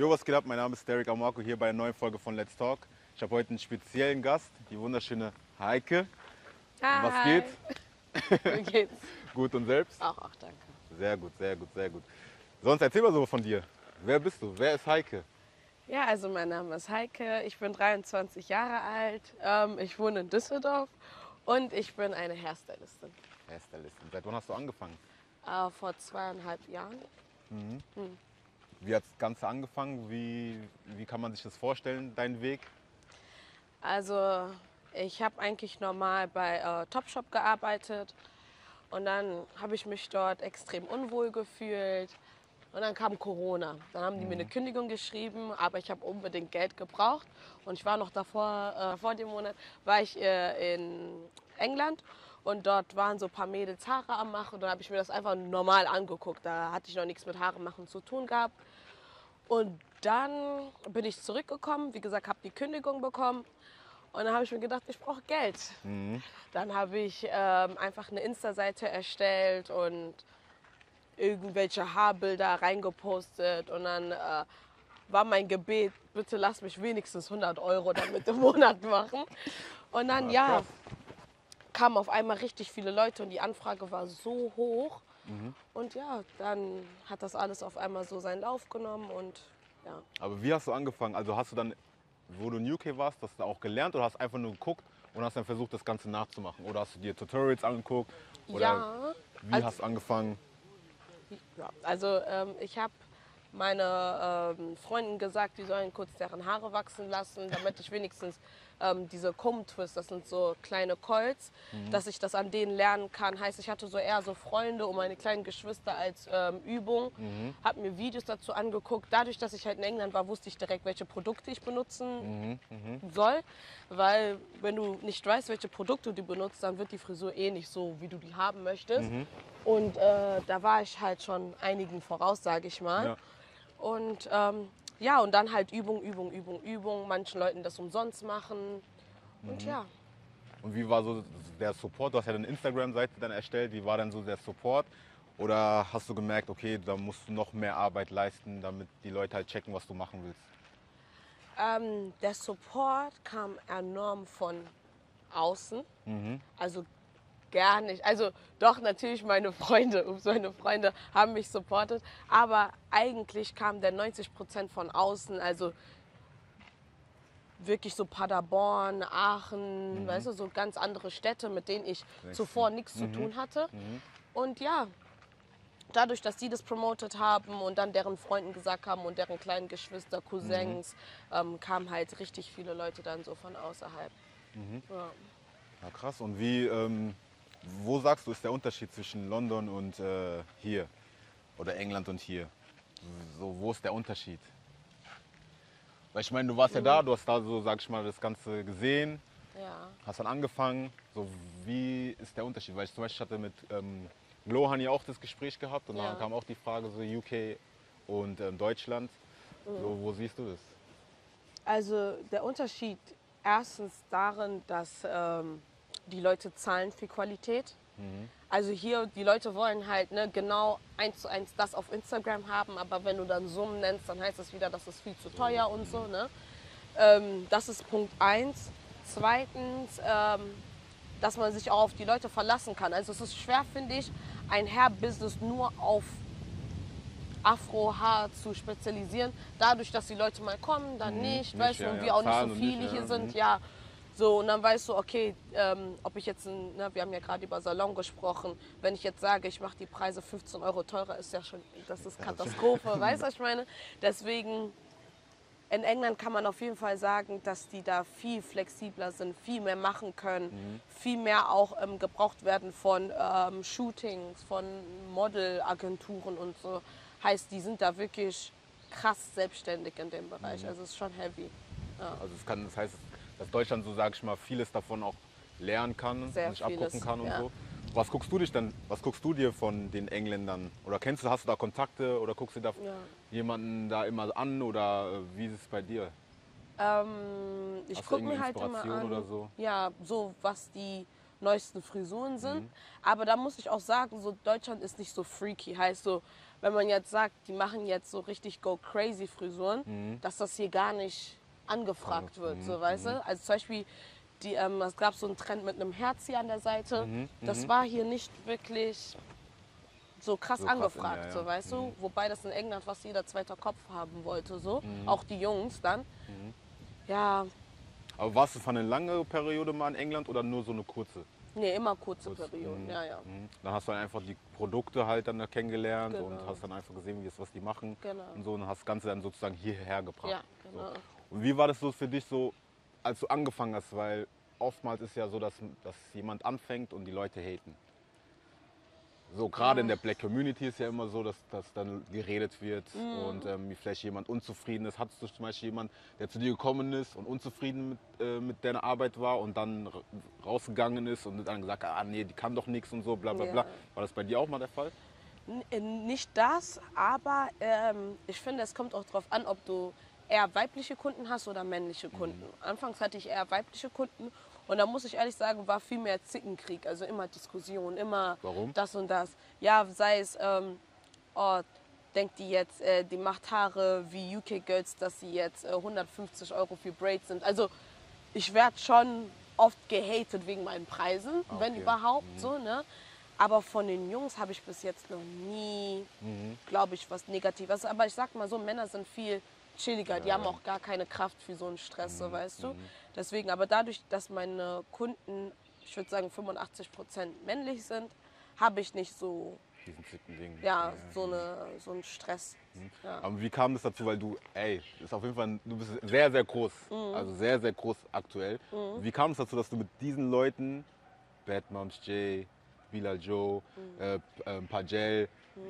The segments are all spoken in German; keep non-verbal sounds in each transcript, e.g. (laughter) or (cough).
Jo, was geht ab? Mein Name ist Derek Amarco hier bei einer neuen Folge von Let's Talk. Ich habe heute einen speziellen Gast, die wunderschöne Heike. Hi. Was geht? Wie (laughs) geht's? Gut und selbst? Auch, auch danke. Sehr gut, sehr gut, sehr gut. Sonst erzähl mal so von dir. Wer bist du? Wer ist Heike? Ja, also mein Name ist Heike, ich bin 23 Jahre alt, ähm, ich wohne in Düsseldorf und ich bin eine Hairstylistin. Hairstylistin. Seit wann hast du angefangen? Äh, vor zweieinhalb Jahren. Wie hat das Ganze angefangen? Wie, wie kann man sich das vorstellen, dein Weg? Also ich habe eigentlich normal bei äh, Topshop gearbeitet und dann habe ich mich dort extrem unwohl gefühlt. Und dann kam Corona. Dann haben die mir eine Kündigung geschrieben, aber ich habe unbedingt Geld gebraucht. Und ich war noch davor, äh, vor dem Monat, war ich äh, in England und dort waren so ein paar Mädels Haare am Machen. Und dann habe ich mir das einfach normal angeguckt. Da hatte ich noch nichts mit Haare machen zu tun gehabt. Und dann bin ich zurückgekommen, wie gesagt, habe die Kündigung bekommen. Und dann habe ich mir gedacht, ich brauche Geld. Dann habe ich ähm, einfach eine Insta-Seite erstellt und irgendwelche Haarbilder reingepostet. Und dann äh, war mein Gebet, bitte lass mich wenigstens 100 Euro damit im Monat machen. Und dann, ja. Kamen auf einmal richtig viele Leute und die Anfrage war so hoch. Und ja, dann hat das alles auf einmal so seinen Lauf genommen und ja. Aber wie hast du angefangen? Also hast du dann, wo du in UK warst, das da auch gelernt oder hast einfach nur geguckt und hast dann versucht, das Ganze nachzumachen? Oder hast du dir Tutorials angeguckt? Oder ja, wie also- hast du angefangen? ja. Also ähm, ich habe meine ähm, Freunden gesagt, die sollen kurz deren Haare wachsen lassen, damit ich wenigstens ähm, diese Comb Twist, das sind so kleine Colts, dass ich das an denen lernen kann. Heißt, ich hatte so eher so Freunde und meine kleinen Geschwister als ähm, Übung, habe mir Videos dazu angeguckt. Dadurch, dass ich halt in England war, wusste ich direkt, welche Produkte ich benutzen soll, weil wenn du nicht weißt, welche Produkte du benutzt, dann wird die Frisur eh nicht so, wie du die haben möchtest. Und äh, da war ich halt schon einigen voraus, sage ich mal. Ja. Und ähm, ja, und dann halt Übung, Übung, Übung, Übung. Manchen Leuten das umsonst machen. Und ja, Und wie war so der Support? Du hast ja eine Instagram-Seite dann erstellt. Wie war dann so der Support? Oder hast du gemerkt, okay, da musst du noch mehr Arbeit leisten, damit die Leute halt checken, was du machen willst? ähm, der Support kam enorm von außen. Also gar nicht. Also doch natürlich meine Freunde, (laughs) ups, meine Freunde haben mich supportet, aber eigentlich kam der 90 Prozent von außen. Also wirklich so Paderborn, Aachen, weißt du, so ganz andere Städte, mit denen ich zuvor nichts zu tun hatte. Und ja, dadurch, dass die das promotet haben und dann deren Freunden gesagt haben und deren kleinen Geschwister, Cousins, ähm, kamen halt richtig viele Leute dann so von außerhalb. Ja. Ja, krass. Und wie, ähm, wo sagst du, ist der Unterschied zwischen London und äh, hier? Oder England und hier? So, wo ist der Unterschied? Weil ich meine, du warst ja da, du hast da so, sag ich mal, das Ganze gesehen, ja. hast dann angefangen. So, wie ist der Unterschied? Weil ich zum Beispiel hatte mit ähm, Lohan ja auch das Gespräch gehabt und Ja. dann kam auch die Frage so UK und ähm, Deutschland. So, wo siehst du das? Also der Unterschied erstens darin, dass ähm, die Leute zahlen für Qualität. Also hier, die Leute wollen halt ne, genau eins zu eins das auf Instagram haben, aber wenn du dann Summen nennst, dann heißt das wieder, das ist viel zu teuer und so. Ne? Ähm, das ist Punkt eins. Zweitens, ähm, dass man sich auch auf die Leute verlassen kann. Also es ist schwer, finde ich, ein Hair-Business nur auf Afro-Haar zu spezialisieren. Dadurch, dass die Leute mal kommen, dann Mhm, nicht, nicht, weißt du, ja, und ja. wir auch nicht so viele nicht, hier ja, sind, mhm. ja. So, und dann weißt du, okay, ähm, ob ich jetzt, ein, ne, wir haben ja gerade über Salon gesprochen, wenn ich jetzt sage, ich mache die Preise 15 Euro teurer, ist ja schon, das ist Katastrophe, (laughs) weißt du, was ich meine? Deswegen, in England kann man auf jeden Fall sagen, dass die da viel flexibler sind, viel mehr machen können, viel mehr auch ähm, gebraucht werden von ähm, Shootings, von Modelagenturen und so. Heißt, die sind da wirklich krass selbstständig in dem Bereich. Also es ist schon heavy. Also es kann, das heißt, dass Deutschland so, sag ich mal, vieles davon auch lernen kann, Sehr sich abgucken vieles, kann und ja. so. Was guckst du dich denn, was guckst du dir von den Engländern? Oder kennst du, hast du da Kontakte oder guckst du da Ja. jemanden da immer an oder äh, wie ist es bei dir? Ähm, ich gucke mir halt immer an, oder so? ja, so was die neuesten Frisuren sind. Mhm. Aber da muss ich auch sagen, so Deutschland ist nicht so freaky. Heißt so, wenn man jetzt sagt, die machen jetzt so richtig go crazy Frisuren, dass das hier gar nicht angefragt wird, so weißt du? Also zum Beispiel, die, ähm, es gab so einen Trend mit einem Herz hier an der Seite. Das war hier nicht wirklich so krass So krass, angefragt, ja, ja. so weißt du? Wobei das in England fast jeder zweiter Kopf haben wollte, so. Auch die Jungs dann. Ja, Aber warst du für eine lange Periode mal in England oder nur so eine kurze? nee, immer kurze Kurz, Perioden, mhm. ja, ja. Mhm. Dann hast du dann einfach die Produkte halt dann da kennengelernt und Genau. hast dann einfach gesehen, wie es, was die machen Genau. und so und hast das Ganze dann sozusagen hierher gebracht. Ja, genau. So. Und wie war das so für dich so, als du angefangen hast? Weil oftmals ist ja so, dass, dass jemand anfängt und die Leute haten. So, gerade in der Black Community ist ja immer so, dass, dass dann geredet wird Mhm. und ähm, wie vielleicht jemand unzufrieden ist. Hattest du zum Beispiel jemanden, der zu dir gekommen ist und unzufrieden mit, äh, mit deiner Arbeit war und dann ra- rausgegangen ist und dann gesagt, ah nee, die kann doch nichts und so, bla bla Ja. bla. War das bei dir auch mal der Fall? N- äh, Nicht das, aber ähm, ich finde, es kommt auch darauf an, ob du eher weibliche Kunden hast oder männliche Mhm. Kunden. Anfangs hatte ich eher weibliche Kunden und da muss ich ehrlich sagen, war viel mehr Zickenkrieg, also immer Diskussion, immer Warum? das und das. Ja, sei es, ähm, oh, denkt die jetzt, äh, die macht Haare wie UK Girls, dass sie jetzt äh, 150 Euro für Braids sind. Also ich werde schon oft gehatet wegen meinen Preisen, wenn Okay. überhaupt so, ne? Aber von den Jungs habe ich bis jetzt noch nie, glaube ich, was Negatives. Aber ich sag mal so, Männer sind viel chilliger. Die haben auch gar keine Kraft für so einen Stress, so weißt du. Deswegen, aber dadurch, dass meine Kunden, ich würde sagen 85 Prozent männlich sind, habe ich nicht so, Diesen zicken Ding. ja, so, eine, so einen Stress. Ja. Aber wie kam das dazu? Weil du, ey, ist auf jeden Fall, du bist sehr, sehr groß. Mhm. Also sehr, sehr groß aktuell. Wie kam es dazu, dass du mit diesen Leuten, Bad Moms J, Bilal Joe, Mhm. äh, P- ähm,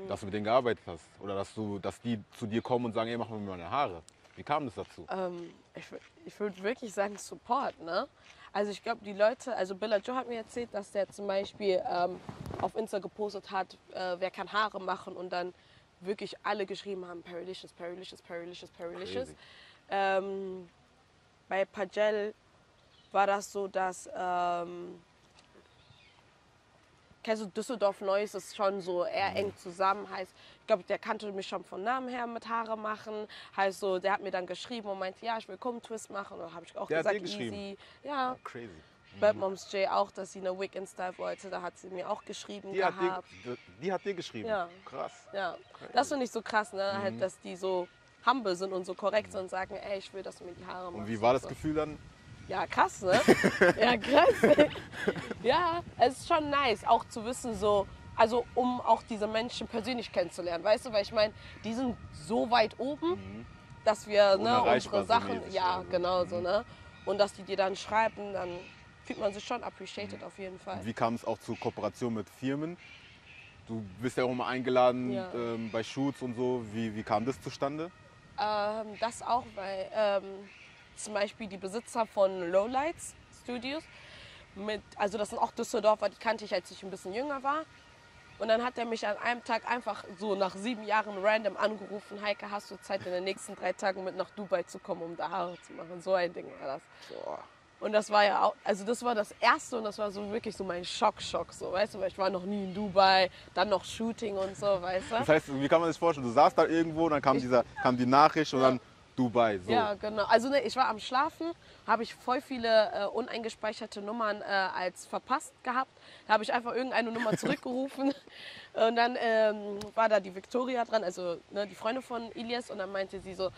Dass du mit denen gearbeitet hast? Oder dass, du, dass die zu dir kommen und sagen, ey, mach mir meine Haare. Wie kam das dazu? Ähm, ich ich würde wirklich sagen Support, ne? Also ich glaube, die Leute, also Billa Joe hat mir erzählt, dass der zum Beispiel ähm, auf Insta gepostet hat, äh, wer kann Haare machen und dann wirklich alle geschrieben haben, Perilicious, Perilicious, Perilicious, Perilicious. Crazy. Ähm, bei Pagel war das so, dass ähm, kennst du Düsseldorf Neues ist schon so eher eng zusammen. Heißt, ich glaube, der kannte mich schon von Namen her mit Haare machen. Heißt so, der hat mir dann geschrieben und meinte, ja, ich will Twist machen. Und dann habe ich auch Der hat gesagt, dir geschrieben? easy. Ja, Crazy. Bad Moms J auch, dass sie eine Wig in Style wollte. Da hat sie mir auch geschrieben Die hat, gehabt. dir, die, hat dir geschrieben? Ja. Krass. Ja, das finde ich so krass, ne? Mhm. Halt, dass die so humble sind und so korrekt sind und sagen, ey, ich will, dass du mir die Haare machst. Und wie war das. Gefühl dann? Ja, krass, ne? ja, krass. (laughs) ja, es ist schon nice, auch zu wissen, so, also um auch diese Menschen persönlich kennenzulernen, weißt du, weil ich meine, die sind so weit oben, dass wir ne, unsere Sachen, ja, also. genau so, ne? Und dass die dir dann schreiben, dann fühlt man sich schon appreciated auf jeden Fall. Wie kam es auch zu Kooperation mit Firmen? Du bist ja auch immer eingeladen Ja. ähm, bei Shoots und so. Wie, wie kam das zustande? Ähm, das auch, weil ähm, zum Beispiel die Besitzer von Lowlights Studios, mit, also das sind auch Düsseldorfer, die kannte ich, als ich ein bisschen jünger war. Und dann hat er mich an einem Tag einfach so nach sieben Jahren random angerufen, Heike, hast du Zeit in den nächsten drei Tagen mit nach Dubai zu kommen, um da Haare zu machen? So ein Ding war das. Und das war ja auch, also das war das erste und das war so wirklich so mein Schock-Schock, so, weißt du, weil ich war noch nie in Dubai, dann noch Shooting und so, weißt du. Das heißt, wie kann man sich vorstellen? Du saßt da irgendwo, dann kam, dieser, kam die Nachricht und dann Dubai. So. Ja, genau. Also ne, ich war am Schlafen, habe ich voll viele äh, uneingespeicherte Nummern äh, als verpasst gehabt. Da habe ich einfach irgendeine Nummer (laughs) zurückgerufen und dann ähm, war da die Victoria dran, also ne, die Freundin von Ilias und dann meinte sie so,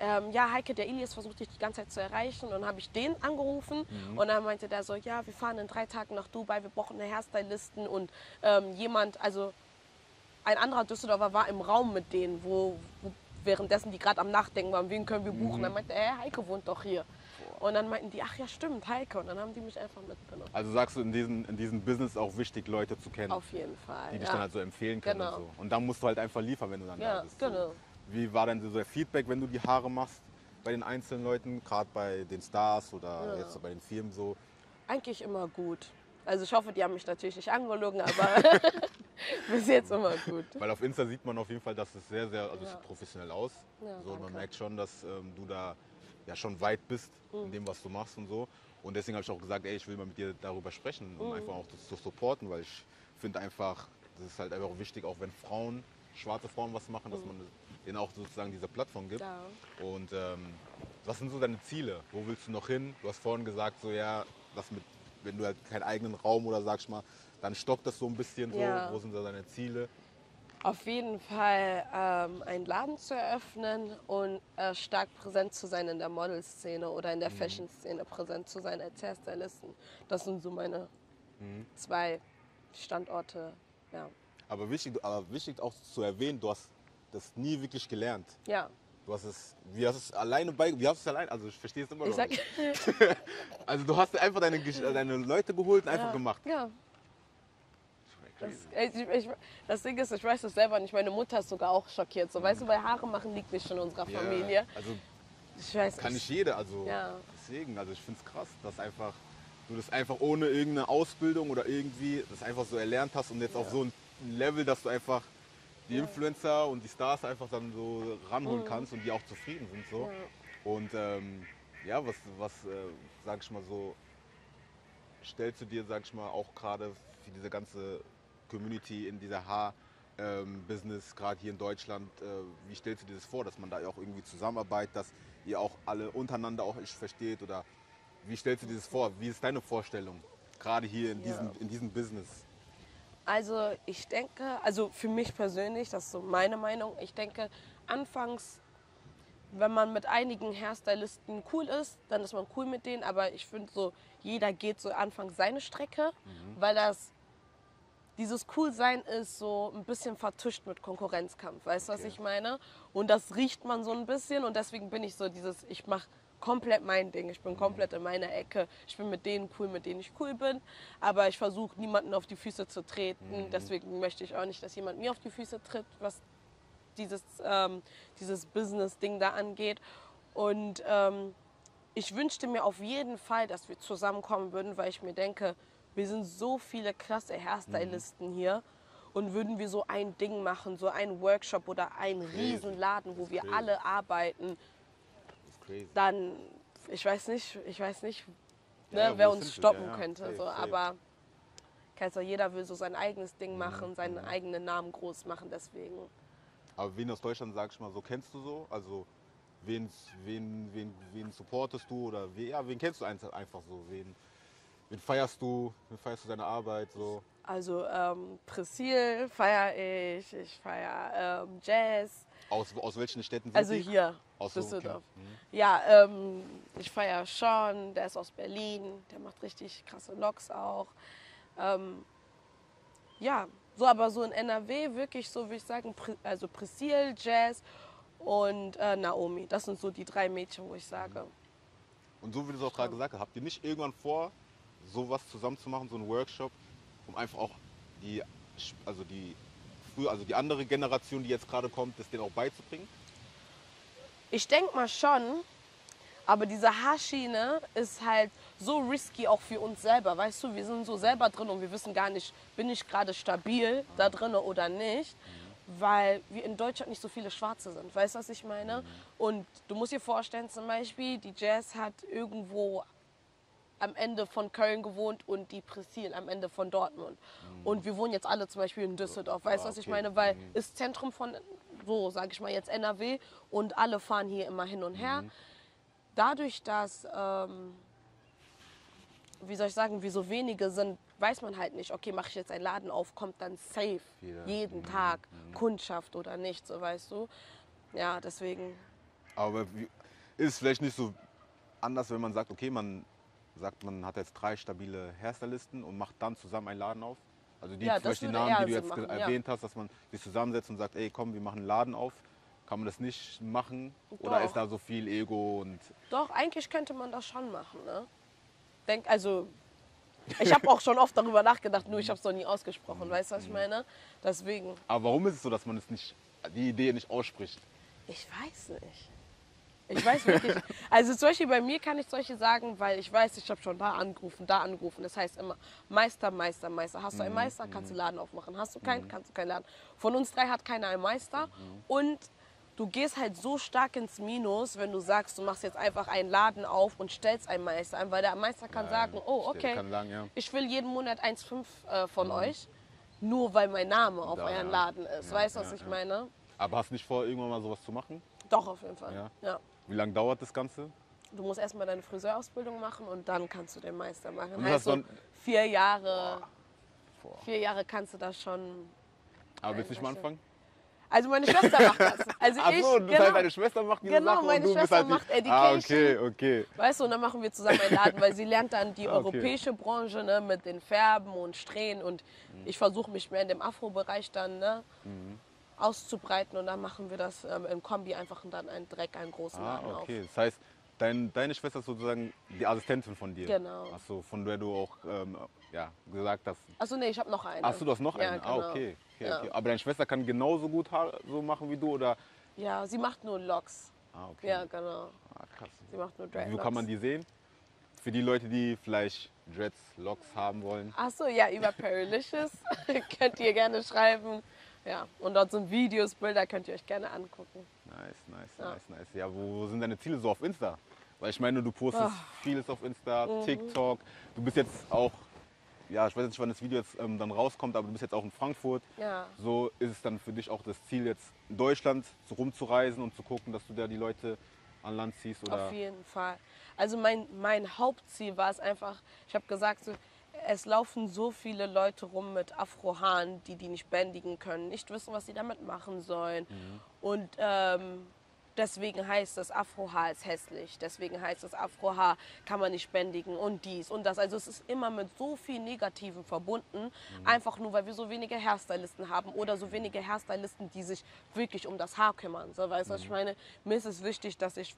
ähm, ja Heike, der Ilias versucht dich die ganze Zeit zu erreichen und dann habe ich den angerufen und dann meinte der so, ja wir fahren in drei Tagen nach Dubai, wir brauchen eine Hairstylisten und ähm, jemand, also ein anderer Düsseldorfer war im Raum mit denen, wo, wo währenddessen die gerade am Nachdenken waren, wen können wir buchen. Dann meinte er, Heike wohnt doch hier. Und dann meinten die, ach ja, stimmt, Heike. Und dann haben die mich einfach mitgenommen. Also sagst du, in diesem, in diesem Business auch wichtig, Leute zu kennen, Auf jeden Fall. die dich ja. dann halt so empfehlen können Genau. und so. Und dann musst du halt einfach liefern, wenn du dann da Ja, bist. genau. Wie war denn so der Feedback, wenn du die Haare machst bei den einzelnen Leuten, gerade bei den Stars oder Ja. jetzt bei den Firmen so? Eigentlich immer gut. Also ich hoffe, die haben mich natürlich nicht angelogen, aber (laughs) (laughs) bis jetzt immer gut. Weil auf Insta sieht man auf jeden Fall, dass es sehr, sehr, also es Ja. sieht professionell aus. Ja, so, man merkt schon, dass ähm, du da ja schon weit bist Mhm. in dem, was du machst und so. Und deswegen habe ich auch gesagt, ey, ich will mal mit dir darüber sprechen, Mhm. um einfach auch das zu supporten, weil ich finde einfach, das ist halt einfach auch wichtig, auch wenn Frauen schwarze Frauen was machen, dass man denen auch sozusagen diese Plattform gibt. Ja. Und ähm, was sind so deine Ziele? Wo willst du noch hin? Du hast vorhin gesagt, so ja, das mit, wenn du halt keinen eigenen Raum oder sagst mal, dann stockt das so ein bisschen so. Ja. Wo sind da deine Ziele? Auf jeden Fall ähm, einen Laden zu eröffnen und äh, stark präsent zu sein in der Modelszene oder in der Fashion-Szene präsent zu sein als Hairstylisten. Das sind so meine zwei Standorte. Ja. Aber wichtig, aber wichtig auch zu erwähnen, du hast das nie wirklich gelernt. ja. Du hast es, wie hast es alleine bei, wie hast es allein, also ich verstehe es immer Ich noch nicht. (laughs) Also du hast einfach deine, deine Leute geholt und einfach ja, gemacht. Ja. Das, ey, ich, ich, das Ding ist, ich weiß es selber nicht. Meine Mutter ist sogar auch schockiert. So, weißt du, bei Haare machen liegt nicht in unserer Ja, Familie. Also Ich weiß kann nicht. jeder, also Ja. deswegen, also ich finde es krass, dass einfach du das einfach ohne irgendeine Ausbildung oder irgendwie das einfach so erlernt hast und jetzt auf so ein Level, dass du einfach die Influencer und die Stars einfach dann so ranholen Mhm. kannst und die auch zufrieden sind so. Und ähm, ja, was, was äh, sag ich mal so, stellst du dir, sag ich mal, auch gerade für diese ganze Community in dieser Haar-Business, gerade hier in Deutschland, äh, wie stellst du dir das vor, dass man da auch irgendwie zusammenarbeitet, dass ihr auch alle untereinander auch versteht oder wie stellst du dir das vor? Wie ist deine Vorstellung, gerade hier in, diesem, in diesem Business? Also ich denke, also für mich persönlich, das ist so meine Meinung, ich denke, anfangs, wenn man mit einigen Hairstylisten cool ist, dann ist man cool mit denen, aber ich finde so, jeder geht so anfangs seine Strecke, weil das, dieses Coolsein ist so ein bisschen vertuscht mit Konkurrenzkampf, weißt du, was Okay. ich meine? Und das riecht man so ein bisschen und deswegen bin ich so dieses, ich mache komplett mein Ding, ich bin komplett in meiner Ecke, ich bin mit denen cool, mit denen ich cool bin, aber ich versuche niemanden auf die Füße zu treten, deswegen möchte ich auch nicht, dass jemand mir auf die Füße tritt, was dieses, ähm, dieses Business-Ding da angeht. Und ähm, ich wünschte mir auf jeden Fall, dass wir zusammenkommen würden, weil ich mir denke, wir sind so viele klasse Hairstylisten hier. Und würden wir so ein Ding machen, so einen Workshop oder einen Riesenladen, wo wir alle arbeiten, crazy. dann, ich weiß nicht, ich weiß nicht, ne, Ja, ja, wer uns stoppen Ja, könnte. safe, so. safe. Aber du, jeder will so sein eigenes Mhm, Ding machen, seinen eigenen Namen groß machen, deswegen. Aber wen aus Deutschland, sag ich mal, so kennst du so? Also wen, wen, wen, wen supportest du oder wen, ja, wen kennst du einfach einfach so? Wen, wen feierst du? Wen feierst du deine Arbeit so? Also ähm, Priscil feiere ich, ich feiere ähm, Jazz. Aus, aus welchen Städten sind Also die? hier, Aus Düsseldorf. Mhm. Ja, ähm, ich feiere Sean, der ist aus Berlin, der macht richtig krasse Locks auch. Ähm, ja, so aber so in NRW wirklich so, würde ich sagen, also Priscil, Jazz und äh, Naomi. Das sind so die drei Mädchen, wo ich sage. Und so wie du es auch gerade gesagt hast, habt ihr nicht irgendwann vor, sowas zusammen zu machen, so einen Workshop, um einfach auch die, also die, früher, also die andere Generation, die jetzt gerade kommt, das denen auch beizubringen? Ich denke mal schon, aber diese Haarschiene ist halt so risky auch für uns selber. Weißt du, wir sind so selber drin und wir wissen gar nicht, bin ich gerade stabil da drin oder nicht. Weil wir in Deutschland nicht so viele Schwarze sind. Weißt du, was ich meine? Und du musst dir vorstellen, zum Beispiel, die Jazz hat irgendwo am Ende von Köln gewohnt und die Priscil am Ende von Dortmund. Und wir wohnen jetzt alle zum Beispiel in Düsseldorf. Weißt du, Ah, was ich okay. meine? Weil ist Zentrum von, so sage ich mal jetzt NRW und alle fahren hier immer hin und her. Dadurch, dass, ähm, wie soll ich sagen, wir so wenige sind, weiß man halt nicht, okay, mache ich jetzt einen Laden auf, kommt dann safe Viele. jeden Tag Kundschaft oder nicht, so weißt du. Ja, deswegen. Aber ist vielleicht nicht so anders, wenn man sagt, okay, man sagt, man hat jetzt drei stabile Hairstylisten und macht dann zusammen einen Laden auf? Also die, Ja, zum Beispiel die Namen, die du jetzt machen, ja. erwähnt hast, dass man sich zusammensetzt und sagt, ey komm, wir machen einen Laden auf. Kann man das nicht machen? Oder Doch. ist da so viel Ego und Doch, eigentlich könnte man das schon machen, ne? Denk, also, ich habe auch schon oft darüber nachgedacht, nur ich habe es noch nie ausgesprochen, weißt du, was ich meine? Deswegen, Aber warum ist es so, dass man es nicht, die Idee nicht ausspricht? ich weiß nicht. Ich weiß wirklich. Also Beispiel bei mir kann ich solche sagen, weil ich weiß, ich habe schon da angerufen, da angerufen. Das heißt immer Meister, Meister, Meister. Hast du einen Meister, kannst du Laden aufmachen. Hast du keinen, kannst du keinen Laden. Von uns drei hat keiner einen Meister. Und du gehst halt so stark ins Minus, wenn du sagst, du machst jetzt einfach einen Laden auf und stellst einen Meister ein, weil der Meister kann sagen, oh okay, ja. ich will jeden Monat 1,5 äh, von euch. nur weil mein Name auf Da, euren ja. Laden ist. Weißt du, was ich meine? Aber hast du nicht vor, irgendwann mal sowas zu machen? Doch, auf jeden Fall. Ja. ja. Wie lange dauert das Ganze? Du musst erstmal deine Friseurausbildung machen und dann kannst du den Meister machen. Und heißt so vier Jahre, Boah. vier Jahre kannst du das schon. Aber willst du nicht mal anfangen? Also meine Schwester macht das. (laughs) Also Ach ich, so, das genau, heißt, deine Schwester macht diese Genau, Sachen meine und du Schwester halt die... macht Ah, Education. okay, okay. weißt du, und dann machen wir zusammen einen Laden, weil sie lernt dann die (laughs) Ah, okay. europäische Branche ne, mit den Färben und Strähnen und Mhm. ich versuche mich mehr in dem Afro-Bereich dann ne, auszubreiten und dann machen wir das ähm, im Kombi einfach dann einen direkt einen großen Ah, Laden okay. Das heißt, dein, deine Schwester ist sozusagen die Assistentin von dir. Genau. Achso, von der du auch ähm, ja, gesagt hast. auf. Achso, nee, ich habe noch eine. Achso, du hast noch Ja, einen. genau. Ah, okay. okay, Ja. okay. Aber deine Schwester kann genauso gut Haar so machen wie du oder? Ja, sie macht nur Locks. Ah, okay. Ja, genau. Ah, krass. Sie macht nur Wo Dreadlocks. kann man die sehen? Für die Leute, die vielleicht Dreads, Locks haben wollen. Achso, ja, über Perilicious (laughs) könnt ihr gerne schreiben. Ja, und dort sind Videos, Bilder, könnt ihr euch gerne angucken. Nice, nice, Ja. nice, nice. Ja, wo sind deine Ziele so auf Insta? Weil ich meine, du postest Ah. vieles auf Insta, Mhm. TikTok. Du bist jetzt auch, ja, ich weiß nicht, wann das Video jetzt ähm, dann rauskommt, aber du bist jetzt auch in Frankfurt. Ja. So ist es dann für dich auch das Ziel, jetzt in Deutschland rumzureisen und zu gucken, dass du da die Leute an Land ziehst? Oder? Auf jeden Fall. Also mein, mein Hauptziel war es einfach, ich habe gesagt, so, es laufen so viele Leute rum mit Afrohaaren, die die nicht bändigen können, nicht wissen, was sie damit machen sollen. Und ähm, deswegen heißt das Afrohaar ist hässlich, deswegen heißt das Afrohaar kann man nicht bändigen und dies und das. Also es ist immer mit so viel Negativen verbunden, einfach nur, weil wir so wenige Hairstylisten haben oder so wenige Hairstylisten, die sich wirklich um das Haar kümmern. So, weißt du, was ich meine? Mir ist es wichtig, dass ich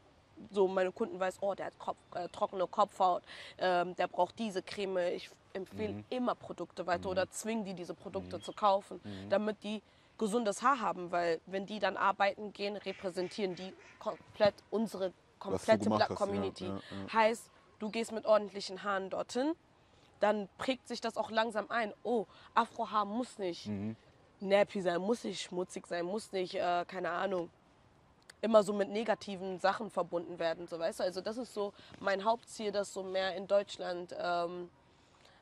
so meine Kunden weiß, oh, der hat Kopf, äh, trockene Kopfhaut, ähm, der braucht diese Creme. Ich empfehle immer Produkte weiter oder zwinge die, diese Produkte zu kaufen, damit die gesundes Haar haben, weil wenn die dann arbeiten gehen, repräsentieren die komplett unsere komplette Black hast, ja, Community. ja, ja. Heißt, du gehst mit ordentlichen Haaren dorthin, dann prägt sich das auch langsam ein. Oh, Afrohaar muss nicht nappy sein, muss nicht schmutzig sein, muss nicht, äh, keine Ahnung, immer so mit negativen Sachen verbunden werden, so weißt du. Also das ist so mein Hauptziel, das so mehr in Deutschland ähm,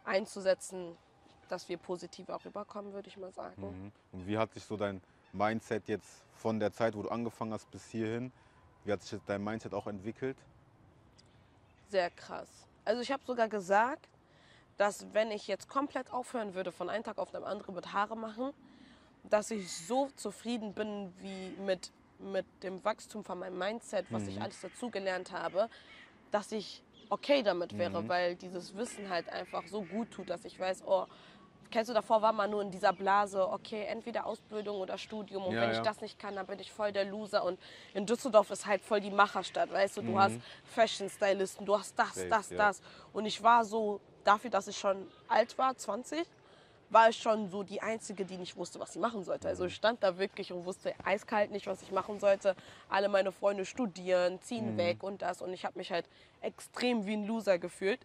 einzusetzen, dass wir positiver rüberkommen, würde ich mal sagen. Mhm. Und wie hat sich so dein Mindset jetzt von der Zeit, wo du angefangen hast, bis hierhin, wie hat sich dein Mindset auch entwickelt? Sehr krass. Also ich habe sogar gesagt, dass wenn ich jetzt komplett aufhören würde, von einem Tag auf den anderen mit Haare machen, dass ich so zufrieden bin wie mit, mit dem Wachstum von meinem Mindset, was ich alles dazugelernt habe, dass ich okay damit wäre, weil dieses Wissen halt einfach so gut tut, dass ich weiß, oh, kennst du, davor war man nur in dieser Blase, okay, entweder Ausbildung oder Studium und Ja, wenn ja. ich das nicht kann, dann bin ich voll der Loser und in Düsseldorf ist halt voll die Macherstadt, weißt du, du hast Fashion Stylisten, du hast das, Safe, das, ja. das und ich war so, dafür, dass ich schon alt war, 20, war ich schon so die Einzige, die nicht wusste, was sie machen sollte. Also ich stand da wirklich und wusste eiskalt nicht, was ich machen sollte. Alle meine Freunde studieren, ziehen weg und das. Und ich habe mich halt extrem wie ein Loser gefühlt.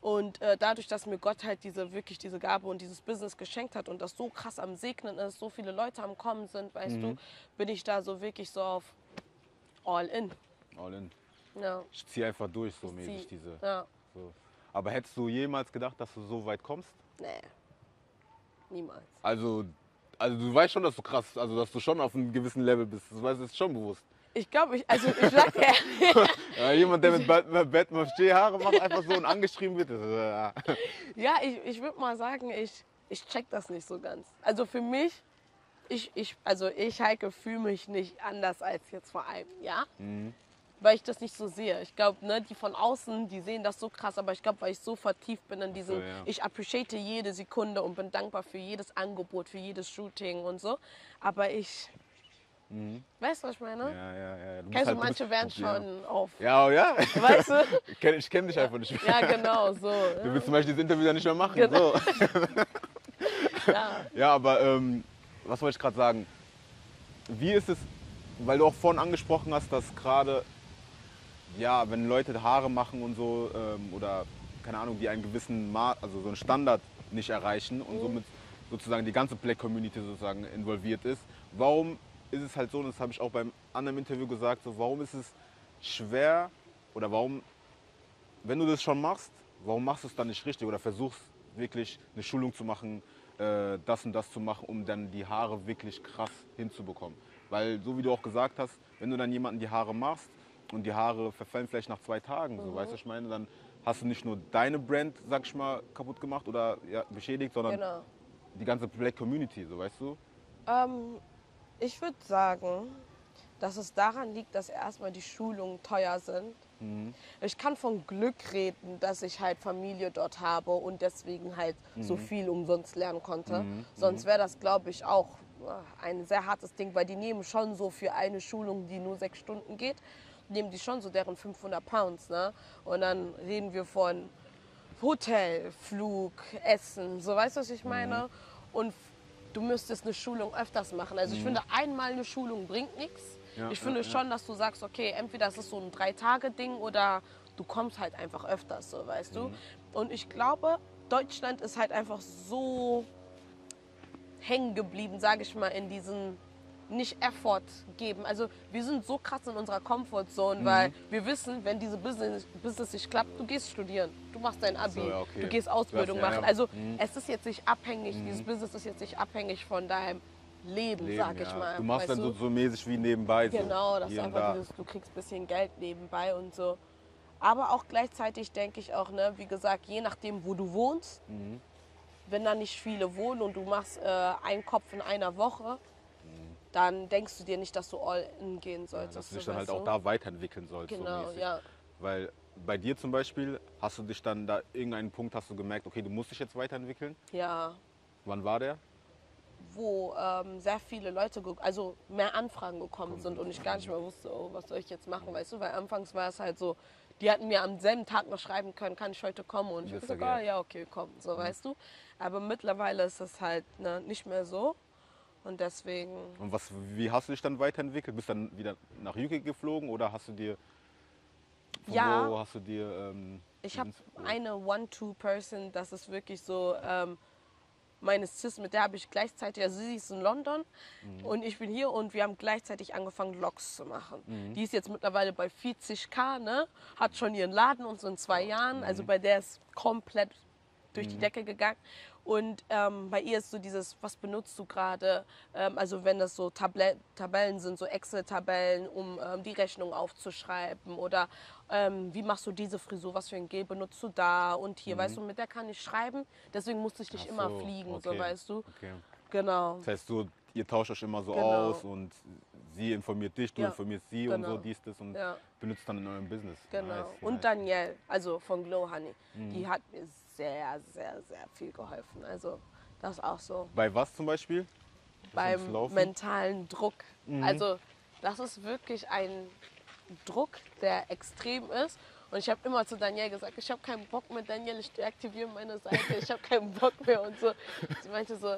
Und äh, dadurch, dass mir Gott halt diese wirklich diese Gabe und dieses Business geschenkt hat und das so krass am Segnen ist, so viele Leute am Kommen sind, weißt du, bin ich da so wirklich so auf all in. All in. Ja. Ich ziehe einfach durch, so mäßig zieh- diese. Ja. So. Aber hättest du jemals gedacht, dass du so weit kommst? Nee. Niemals. Also, also du weißt schon, dass du krass, also dass du schon auf einem gewissen Level bist. Das weißt du ist schon bewusst. Ich glaube, ich, also ich sag dir, (laughs) Ja, jemand, der mit Bat- Batman Haare macht, einfach so und angeschrieben wird. Äh, Ja, ich, ich würde mal sagen, ich, ich check das nicht so ganz. Also für mich, ich, ich, also ich, Heike, fühle mich nicht anders als jetzt vor einem Jahr. Weil ich das nicht so sehe. Ich glaube, ne, die von außen, die sehen das so krass, aber ich glaube, weil ich so vertieft bin in diesem, So, ja. ich appreciate jede Sekunde und bin dankbar für jedes Angebot, für jedes Shooting und so. Aber ich, weißt du, was ich meine? ja, ja, ja. Du Kennst du, halt- manche bist- werden ja. schon auf, Ja, ja. weißt du? (laughs) Ich kenn, ich kenn dich einfach nicht mehr. Ja, genau, so. Du willst zum Beispiel das Interview dann nicht mehr machen. Genau. So. (laughs) Ja. Ja, aber ähm, was wollte ich gerade sagen? Wie ist es, weil du auch vorhin angesprochen hast, dass gerade, ja, wenn Leute Haare machen und so, ähm, oder keine Ahnung, die einen gewissen Ma also so einen Standard nicht erreichen und somit sozusagen die ganze Black Community sozusagen involviert ist, warum ist es halt so, und das habe ich auch beim anderen Interview gesagt, so, warum ist es schwer oder warum, wenn du das schon machst, warum machst du es dann nicht richtig oder versuchst wirklich eine Schulung zu machen, äh, das und das zu machen, um dann die Haare wirklich krass hinzubekommen. Weil, so wie du auch gesagt hast, wenn du dann jemanden die Haare machst und die Haare verfallen vielleicht nach zwei Tagen, so weißt du, ich meine, dann hast du nicht nur deine Brand, sag ich mal, kaputt gemacht oder ja, beschädigt, sondern Genau. die ganze Black Community, so weißt du? Ähm, ich würde sagen, dass es daran liegt, dass erstmal die Schulungen teuer sind. Ich kann von Glück reden, dass ich halt Familie dort habe und deswegen halt so viel umsonst lernen konnte. Sonst wäre das, glaube ich, auch äh, ein sehr hartes Ding, weil die nehmen schon so für eine Schulung, die nur sechs Stunden geht, nehmen die schon so deren 500 Pounds. Ne? Und dann reden wir von Hotel, Flug, Essen, so weißt du, was ich meine? Und du müsstest eine Schulung öfters machen. Also ich finde, einmal eine Schulung bringt nichts. Ja, ich finde ja, schon, dass du sagst, okay, entweder ist es so ein Drei-Tage-Ding oder du kommst halt einfach öfters, so weißt du. Und ich glaube, Deutschland ist halt einfach so hängen geblieben, sage ich mal, in diesen nicht Effort geben. Also wir sind so krass in unserer Comfortzone, Mhm. weil wir wissen, wenn diese Business, Business nicht klappt, du gehst studieren, du machst dein Abi, So, ja, okay. du gehst Ausbildung ja, machen. Also es ist jetzt nicht abhängig, dieses Business ist jetzt nicht abhängig von deinem Leben, Leben, sag ich ja. mal. Du machst dann so, so mäßig wie nebenbei. So. Genau, das ist einfach dieses, du kriegst ein bisschen Geld nebenbei und so. Aber auch gleichzeitig denke ich auch, ne, wie gesagt, je nachdem, wo du wohnst, Mhm. wenn da nicht viele wohnen und du machst äh, einen Kopf in einer Woche, dann denkst du dir nicht, dass du all in gehen Ja, sollst. dass du dich so, dann halt weißt auch du? da weiterentwickeln sollst. Genau, so ja. Weil bei dir zum Beispiel, hast du dich dann da irgendeinen Punkt hast du gemerkt, okay, du musst dich jetzt weiterentwickeln. Ja, Wann war der? wo ähm, sehr viele Leute, also mehr Anfragen gekommen sind und ich gar nicht mehr wusste, oh, was soll ich jetzt machen, weißt du? Weil anfangs war es halt so, die hatten mir am selben Tag noch schreiben können, kann ich heute kommen? Und ich Das habe gesagt, ja ah, ja, okay, komm, so, weißt du? Aber mittlerweile ist es halt ne, nicht mehr so und deswegen, Und was, wie hast du dich dann weiterentwickelt? Bist dann wieder nach UK geflogen oder hast du dir Ja. wo hast du dir ähm, ich habe eine One-Two-Person, das ist wirklich so ähm, meine Sis, mit der habe ich gleichzeitig, also sie ist in London und ich bin hier und wir haben gleichzeitig angefangen, Logs zu machen. Die ist jetzt mittlerweile bei 40k, ne? hat schon ihren Laden und so in zwei Jahren, also bei der ist komplett durch die Decke gegangen. Und ähm, bei ihr ist so dieses, was benutzt du gerade? Ähm, also wenn das so Table Tabellen sind, so Excel-Tabellen, um ähm, die Rechnung aufzuschreiben. Oder ähm, wie machst du diese Frisur? Was für ein Gel benutzt du da? Und hier, weißt du, mit der kann ich schreiben. Deswegen musste ich nicht Ach immer so, fliegen, so okay, weißt du. Okay. Genau. Das heißt, so, ihr tauscht euch immer so Genau. aus und sie informiert dich, du Ja, informierst sie und so, genau. dies, das und Ja. benutzt dann in eurem Business. Genau. Nice, Und nice. Danielle, also von Glow Honey, Mhm. die hat mir sehr, sehr, sehr viel geholfen. Also das auch so. Bei was zum Beispiel? Beim mentalen Druck. Mhm. Also das ist wirklich ein Druck, der extrem ist. Und ich habe immer zu Danielle gesagt, ich habe keinen Bock mehr, Danielle, ich deaktiviere meine Seite, ich habe keinen Bock mehr und so. Sie meinte so,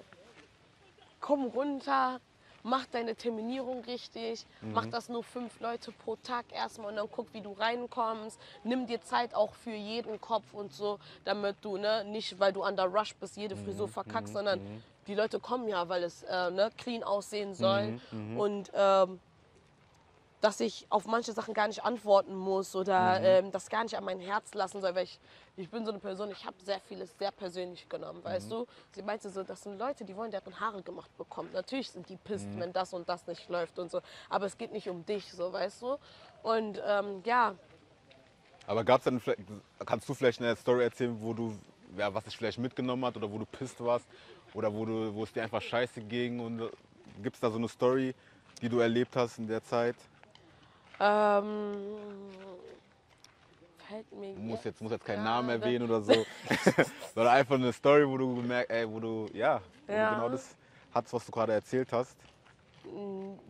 komm runter, mach deine Terminierung richtig, mach das nur fünf Leute pro Tag erstmal und dann guck, wie du reinkommst. Nimm dir Zeit auch für jeden Kopf und so, damit du ne, nicht, weil du an der Rush bist, jede Frisur verkackst, sondern die Leute kommen ja, weil es äh, ne, clean aussehen soll. Und ähm, dass ich auf manche Sachen gar nicht antworten muss oder ähm, das gar nicht an mein Herz lassen soll, weil ich, ich bin so eine Person, ich habe sehr vieles sehr persönlich genommen, weißt du? Sie meinte so, das sind Leute, die wollen deren Haare gemacht bekommen. Natürlich sind die pisst, wenn das und das nicht läuft und so, aber es geht nicht um dich, so, weißt du? Und ähm, ja, Aber gab's dann, vielleicht- kannst du vielleicht eine Story erzählen, wo du, ja, was dich vielleicht mitgenommen hat oder wo du pisst warst oder wo, du, wo es dir einfach scheiße ging und gibt es da so eine Story, die du erlebt hast in der Zeit? Ähm, fällt mir Du musst jetzt, musst jetzt keinen Namen erwähnen oder so, (laughs) sondern einfach eine Story, wo du gemerkt, ey, wo du, ja, wo Ja. du genau das hattest, was du gerade erzählt hast. Wo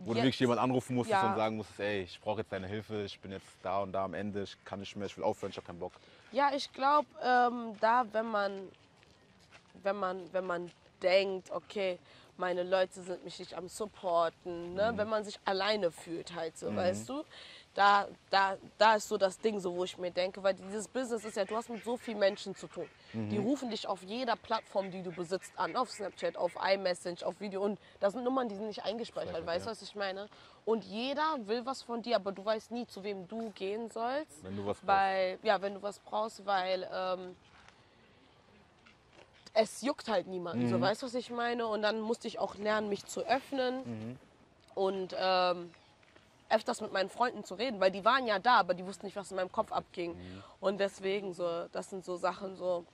du Jetzt- wirklich jemand anrufen musstest Ja. und sagen musstest, ey, ich brauche jetzt deine Hilfe, ich bin jetzt da und da am Ende, ich kann nicht mehr, ich will aufhören, ich habe keinen Bock. Ja, ich glaube, ähm, da, wenn man, wenn, man, wenn man denkt, okay, meine Leute sind mich nicht am Supporten, ne? wenn man sich alleine fühlt halt so, weißt du? Da, da, da ist so das Ding, so, wo ich mir denke, weil dieses Business ist ja, du hast mit so vielen Menschen zu tun. Die rufen dich auf jeder Plattform, die du besitzt, an. Auf Snapchat, auf iMessage, auf Video. Und das sind Nummern, die sind nicht eingespeichert, Speichert, weißt du, ja. was ich meine? Und jeder will was von dir, aber du weißt nie, zu wem du gehen sollst. Wenn du was brauchst. Weil, ja, wenn du was brauchst, weil ähm, es juckt halt niemanden. So, weißt du, was ich meine? Und dann musste ich auch lernen, mich zu öffnen und ähm, öfters mit meinen Freunden zu reden, weil die waren ja da, aber die wussten nicht, was in meinem Kopf abging. Und deswegen so, das sind so Sachen, so,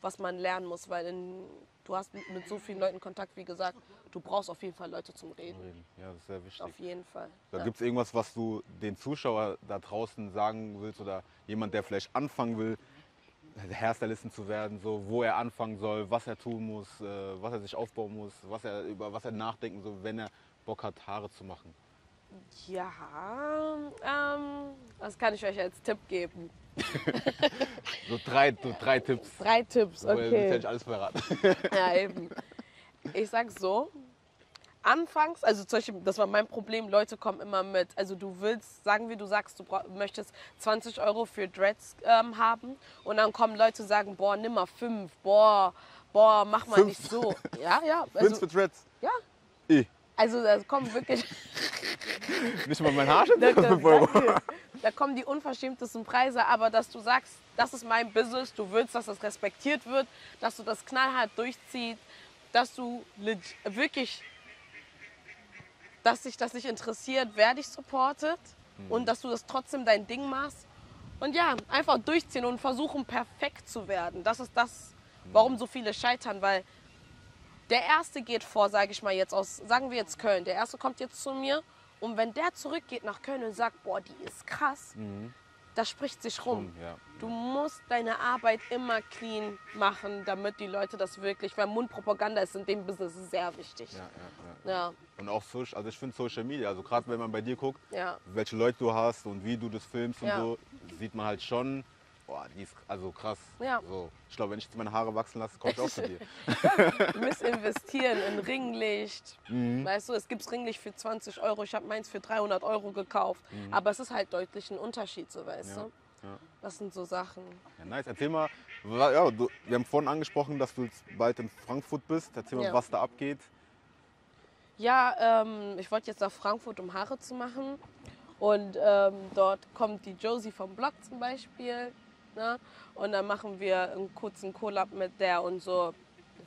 was man lernen muss, weil in, du hast mit, mit so vielen Leuten Kontakt, wie gesagt, du brauchst auf jeden Fall Leute zum Reden. Reden. Ja, das ist sehr wichtig. Auf jeden Fall. Da Ja. Gibt es irgendwas, was du den Zuschauer da draußen sagen willst oder jemand, der vielleicht anfangen will, Hairstylisten zu werden, so wo er anfangen soll, was er tun muss, äh, was er sich aufbauen muss, was er über was er nachdenken soll, wenn er Bock hat, Haare zu machen. Ja, ähm, was kann ich euch als Tipp geben? (laughs) So drei, so drei Tipps. Drei Tipps, okay. nicht alles verraten. Ja, eben. Ich sag so, anfangs, also zum Beispiel, das war mein Problem, Leute kommen immer mit, also du willst, sagen wir, du sagst, du möchtest 20 Euro für Dreads ähm, haben und dann kommen Leute und sagen, boah, nimm mal fünf, boah, boah, mach mal Fünf? nicht so. Ja, ja, (laughs) Fünf also, für Dreads. ja, Ich. also da kommen wirklich, (laughs) Nicht mal mein Haarschnitt. da, da, (laughs) fünf da kommen die unverschämtesten Preise, aber dass du sagst, das ist mein Business, du willst, dass das respektiert wird, dass du das knallhart durchziehst, dass du wirklich, dass dich das nicht interessiert, wer dich supportet und dass du das trotzdem dein Ding machst. Und ja, einfach durchziehen und versuchen, perfekt zu werden. Das ist das, warum so viele scheitern, weil der Erste geht vor, sage ich mal jetzt aus, sagen wir jetzt Köln. Der Erste kommt jetzt zu mir und wenn der zurückgeht nach Köln und sagt, boah, die ist krass, das spricht sich rum. Ja. Du musst deine Arbeit immer clean machen, damit die Leute das wirklich, weil Mundpropaganda ist in dem Business sehr wichtig. Ja, ja, ja. Und auch Social, also ich finde Social Media, also gerade wenn man bei dir guckt, ja, welche Leute du hast und wie du das filmst und so, sieht man halt schon, boah, die ist also krass. Ja. So, ich glaube, wenn ich jetzt meine Haare wachsen lasse, komme ich auch zu dir. (laughs) Du musst investieren in Ringlicht. Mhm. Weißt du, es gibt Ringlicht für 20 Euro. Ich habe meins für 300 Euro gekauft. Aber es ist halt deutlich ein Unterschied, so weißt Mhm. Ja, du. ja. Das sind so Sachen. Ja, nice. Erzähl mal, ja, du, wir haben vorhin angesprochen, dass du bald in Frankfurt bist. Erzähl mal, was da abgeht. Ja, ähm, ich wollte jetzt nach Frankfurt, um Haare zu machen. Und ähm, dort kommt die Josie vom Blog zum Beispiel. Ne? Und dann machen wir einen kurzen Collab mit der und so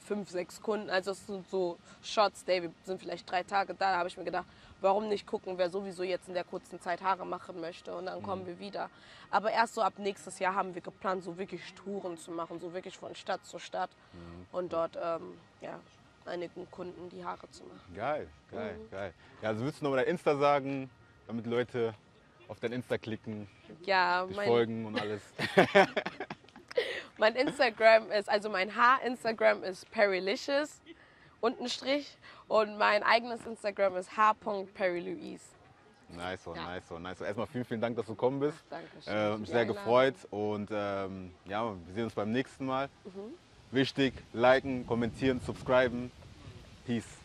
fünf, sechs Kunden. Also es sind so Shots, Day, wir sind vielleicht drei Tage da. Da habe ich mir gedacht, warum nicht gucken, wer sowieso jetzt in der kurzen Zeit Haare machen möchte. Und dann kommen wir wieder. Aber erst so ab nächstes Jahr haben wir geplant, so wirklich Touren zu machen, so wirklich von Stadt zu Stadt. Und dort ähm, ja, einigen Kunden die Haare zu machen. Geil, geil, Mhm. geil. Ja, also willst du nochmal dein Insta sagen, damit Leute auf dein Insta klicken, Ja, dich folgen und alles. (laughs) (laughs) mein Instagram ist, also mein Haar-Instagram ist Perrylicious, unten Strich. Und mein eigenes Instagram ist h.perrylouise. Nice one, Ja. nice one, nice one. Erstmal vielen, vielen Dank, dass du gekommen bist. Dankeschön. Äh, für hab mich sehr gefreut und ähm, ja, wir sehen uns beim nächsten Mal. Mhm. Wichtig, liken, kommentieren, subscriben. Peace.